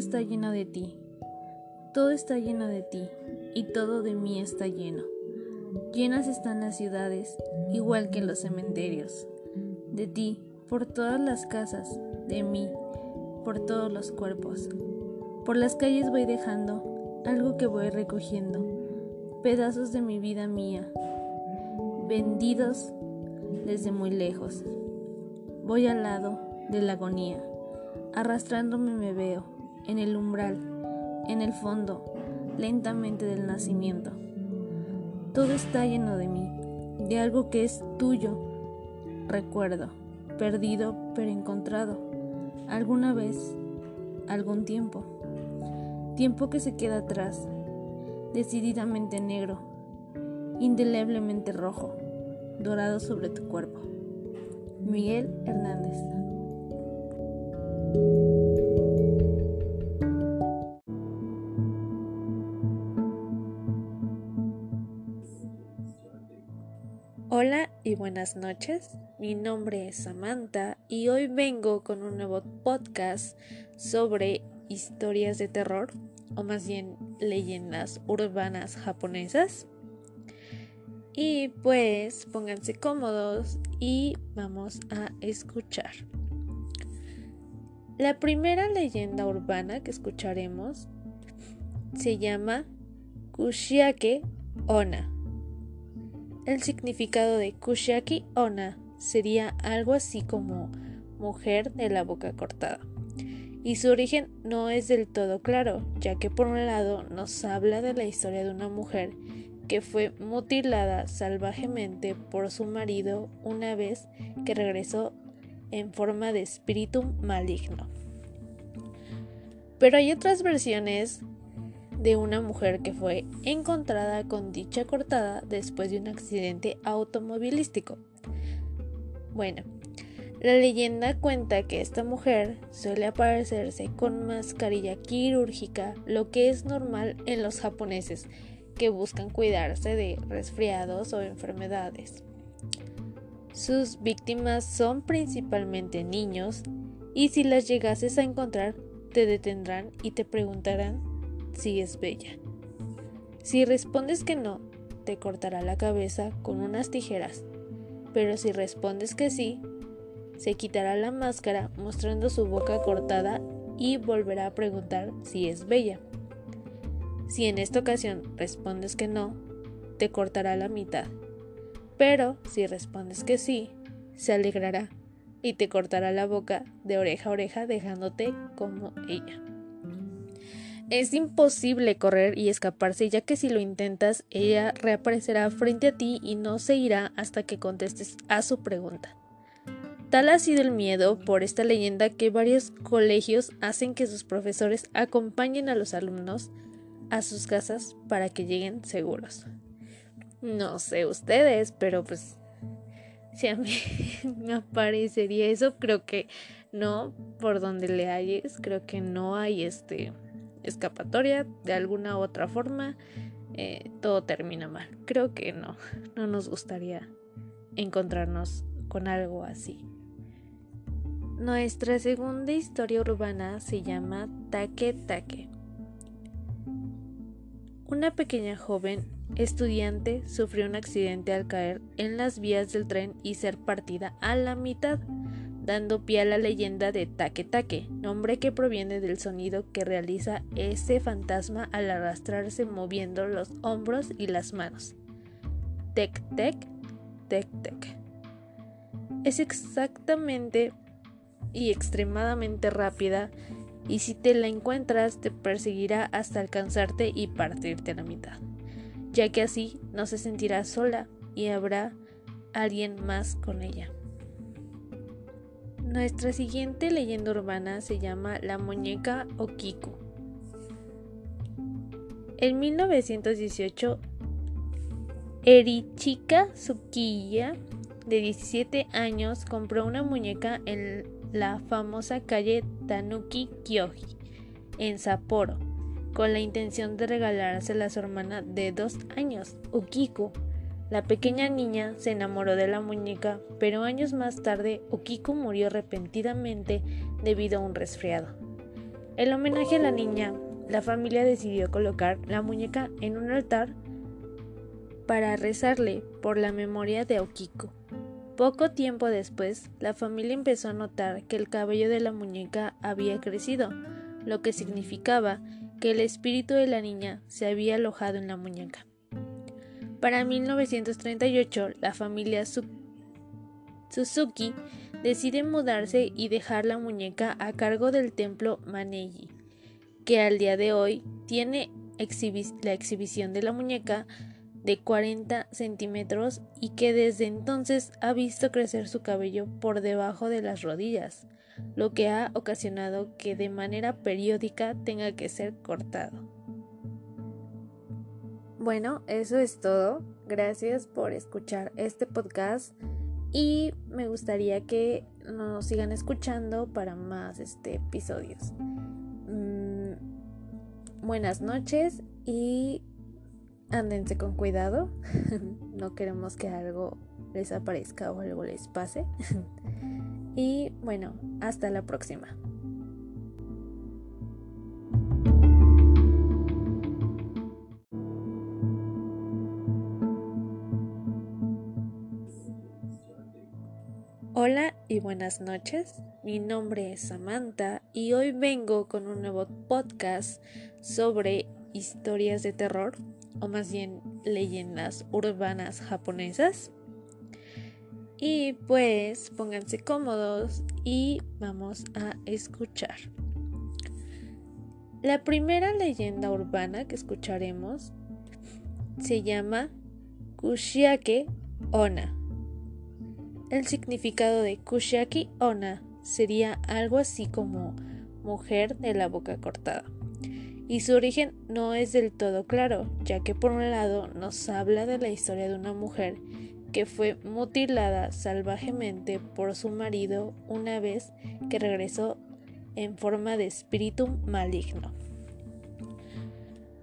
está lleno de ti. Todo está lleno de ti y todo de mí está lleno. Llenas están las ciudades, igual que los cementerios. De ti, por todas las casas, de mí, por todos los cuerpos. Por las calles voy dejando algo que voy recogiendo, pedazos de mi vida mía, vendidos desde muy lejos. Voy al lado de la agonía, arrastrándome me veo, en el umbral, en el fondo, lentamente del nacimiento. Todo está lleno de mí, de algo que es tuyo. Recuerdo, perdido pero encontrado, alguna vez, algún tiempo. Tiempo que se queda atrás, decididamente negro, indeleblemente rojo, dorado sobre tu cuerpo. Miguel Hernández. Y buenas noches, mi nombre es Samantha y hoy vengo con un nuevo podcast sobre historias de terror o más bien leyendas urbanas japonesas. Y pues pónganse cómodos y vamos a escuchar. La primera leyenda urbana que escucharemos se llama Kushiake Ona. El significado de Kushiaki Ona sería algo así como mujer de la boca cortada y su origen no es del todo claro, ya que por un lado nos habla de la historia de una mujer que fue mutilada salvajemente por su marido una vez que regresó en forma de espíritu maligno. Pero hay otras versiones de una mujer que fue encontrada con dicha cortada después de un accidente automovilístico. Bueno, la leyenda cuenta que esta mujer suele aparecerse con mascarilla quirúrgica, lo que es normal en los japoneses que buscan cuidarse de resfriados o enfermedades. Sus víctimas son principalmente niños y si las llegases a encontrar te detendrán y te preguntarán si es bella. Si respondes que no, te cortará la cabeza con unas tijeras, pero si respondes que sí, se quitará la máscara mostrando su boca cortada y volverá a preguntar si es bella. Si en esta ocasión respondes que no, te cortará la mitad. Pero si respondes que sí, se alegrará y te cortará la boca de oreja a oreja dejándote como ella. Es imposible correr y escaparse ya que si lo intentas ella reaparecerá frente a ti y no se irá hasta que contestes a su pregunta. Tal ha sido el miedo por esta leyenda que varios colegios hacen que sus profesores acompañen a los alumnos a sus casas para que lleguen seguros. No sé ustedes, pero pues si a mí me aparecería eso, creo que no, por donde le halles, creo que no hay este escapatoria de alguna u otra forma, eh, todo termina mal. Creo que no, no nos gustaría encontrarnos con algo así. Nuestra segunda historia urbana se llama Take Take. Una pequeña joven estudiante sufrió un accidente al caer en las vías del tren y ser partida a la mitad, dando pie a la leyenda de Take Take, nombre que proviene del sonido que realiza ese fantasma al arrastrarse moviendo los hombros y las manos. Tec tec, tec tec. Es exactamente y extremadamente rápida y si te la encuentras te perseguirá hasta alcanzarte y partirte a la mitad, ya que así no se sentirá sola y habrá alguien más con ella. Nuestra siguiente leyenda urbana se llama La muñeca Okiku. En 1918, Erichika Tsukiya, de 17 años, compró una muñeca en la famosa calle Tanuki Kyoji en Sapporo, con la intención de regalársela a su hermana de dos años, Ukiku. La pequeña niña se enamoró de la muñeca, pero años más tarde Ukiku murió repentinamente debido a un resfriado. En homenaje a la niña, la familia decidió colocar la muñeca en un altar para rezarle por la memoria de Okiko. Poco tiempo después, la familia empezó a notar que el cabello de la muñeca había crecido, lo que significaba que el espíritu de la niña se había alojado en la muñeca. Para 1938, la familia Suzuki decide mudarse y dejar la muñeca a cargo del templo Maneji, que al día de hoy tiene la exhibición de la muñeca de 40 centímetros y que desde entonces ha visto crecer su cabello por debajo de las rodillas, lo que ha ocasionado que de manera periódica tenga que ser cortado. Bueno, eso es todo. Gracias por escuchar este podcast y me gustaría que nos sigan escuchando para más este, episodios. Mm, buenas noches y ándense con cuidado. no queremos que algo les aparezca o algo les pase. y bueno, hasta la próxima. Hola y buenas noches, mi nombre es Samantha y hoy vengo con un nuevo podcast sobre historias de terror o más bien leyendas urbanas japonesas. Y pues pónganse cómodos y vamos a escuchar. La primera leyenda urbana que escucharemos se llama Kushiake Ona. El significado de Kushiaki Ona sería algo así como mujer de la boca cortada y su origen no es del todo claro, ya que por un lado nos habla de la historia de una mujer que fue mutilada salvajemente por su marido una vez que regresó en forma de espíritu maligno.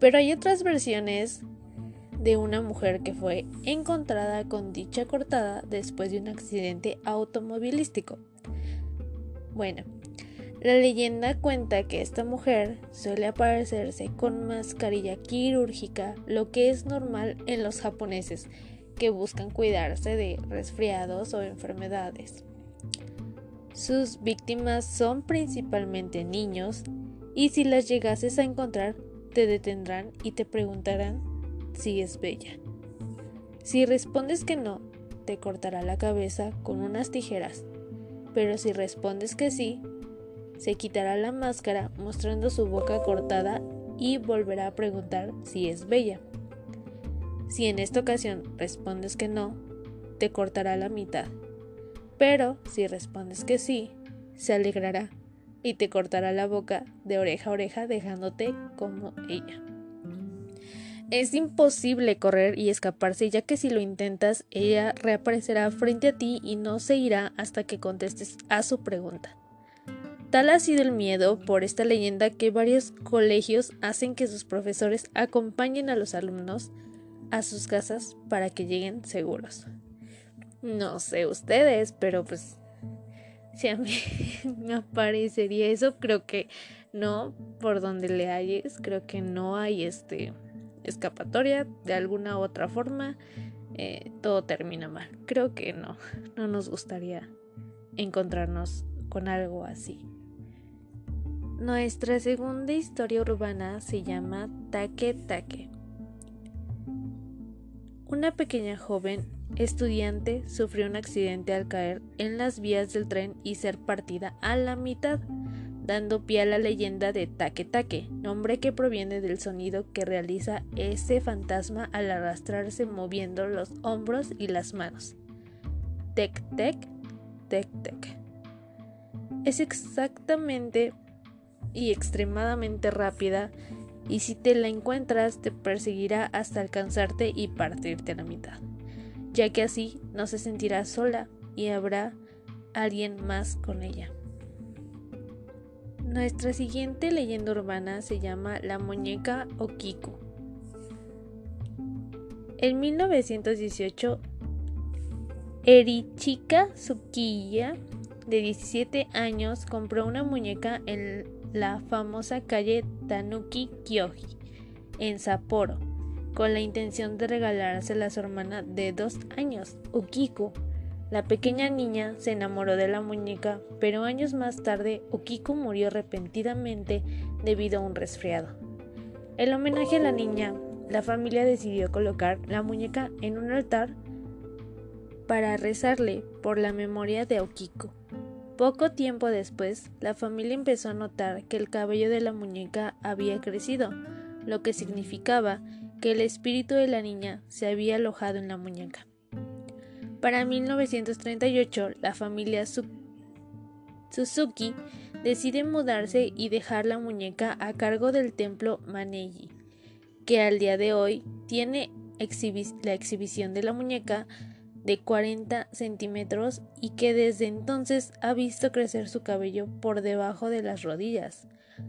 Pero hay otras versiones de una mujer que fue encontrada con dicha cortada después de un accidente automovilístico. Bueno, la leyenda cuenta que esta mujer suele aparecerse con mascarilla quirúrgica, lo que es normal en los japoneses que buscan cuidarse de resfriados o enfermedades. Sus víctimas son principalmente niños y si las llegases a encontrar te detendrán y te preguntarán si es bella. Si respondes que no, te cortará la cabeza con unas tijeras, pero si respondes que sí, se quitará la máscara mostrando su boca cortada y volverá a preguntar si es bella. Si en esta ocasión respondes que no, te cortará la mitad. Pero si respondes que sí, se alegrará y te cortará la boca de oreja a oreja dejándote como ella. Es imposible correr y escaparse ya que si lo intentas ella reaparecerá frente a ti y no se irá hasta que contestes a su pregunta. Tal ha sido el miedo por esta leyenda que varios colegios hacen que sus profesores acompañen a los alumnos a sus casas para que lleguen seguros. No sé ustedes, pero pues si a mí me aparecería eso, creo que no, por donde le halles, creo que no hay este escapatoria de alguna otra forma, eh, todo termina mal. Creo que no, no nos gustaría encontrarnos con algo así. Nuestra segunda historia urbana se llama Take Take. Una pequeña joven estudiante sufrió un accidente al caer en las vías del tren y ser partida a la mitad, dando pie a la leyenda de Take Take, nombre que proviene del sonido que realiza ese fantasma al arrastrarse moviendo los hombros y las manos. Tec tec, tec tec. Es exactamente y extremadamente rápida y si te la encuentras te perseguirá hasta alcanzarte y partirte a la mitad, ya que así no se sentirá sola y habrá alguien más con ella. Nuestra siguiente leyenda urbana se llama La muñeca Okiko. En 1918, Erichika Tsukiya, de 17 años, compró una muñeca en la famosa calle Tanuki Kyoji en Sapporo con la intención de regalársela a su hermana de dos años, Ukiko. La pequeña niña se enamoró de la muñeca, pero años más tarde Ukiko murió repentinamente debido a un resfriado. En homenaje a la niña, la familia decidió colocar la muñeca en un altar para rezarle por la memoria de Ukiko. Poco tiempo después, la familia empezó a notar que el cabello de la muñeca había crecido, lo que significaba que el espíritu de la niña se había alojado en la muñeca. Para 1938, la familia Suzuki decide mudarse y dejar la muñeca a cargo del templo Maneji, que al día de hoy tiene la exhibición de la muñeca de 40 centímetros y que desde entonces ha visto crecer su cabello por debajo de las rodillas,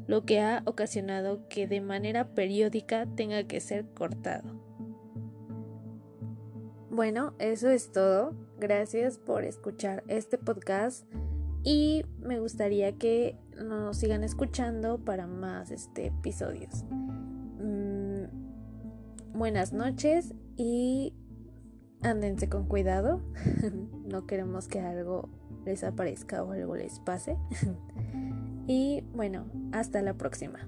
lo que ha ocasionado que de manera periódica tenga que ser cortado. Bueno, eso es todo. Gracias por escuchar este podcast y me gustaría que nos sigan escuchando para más este, episodios. Mm, buenas noches y ándense con cuidado. no queremos que algo les aparezca o algo les pase. y bueno, hasta la próxima.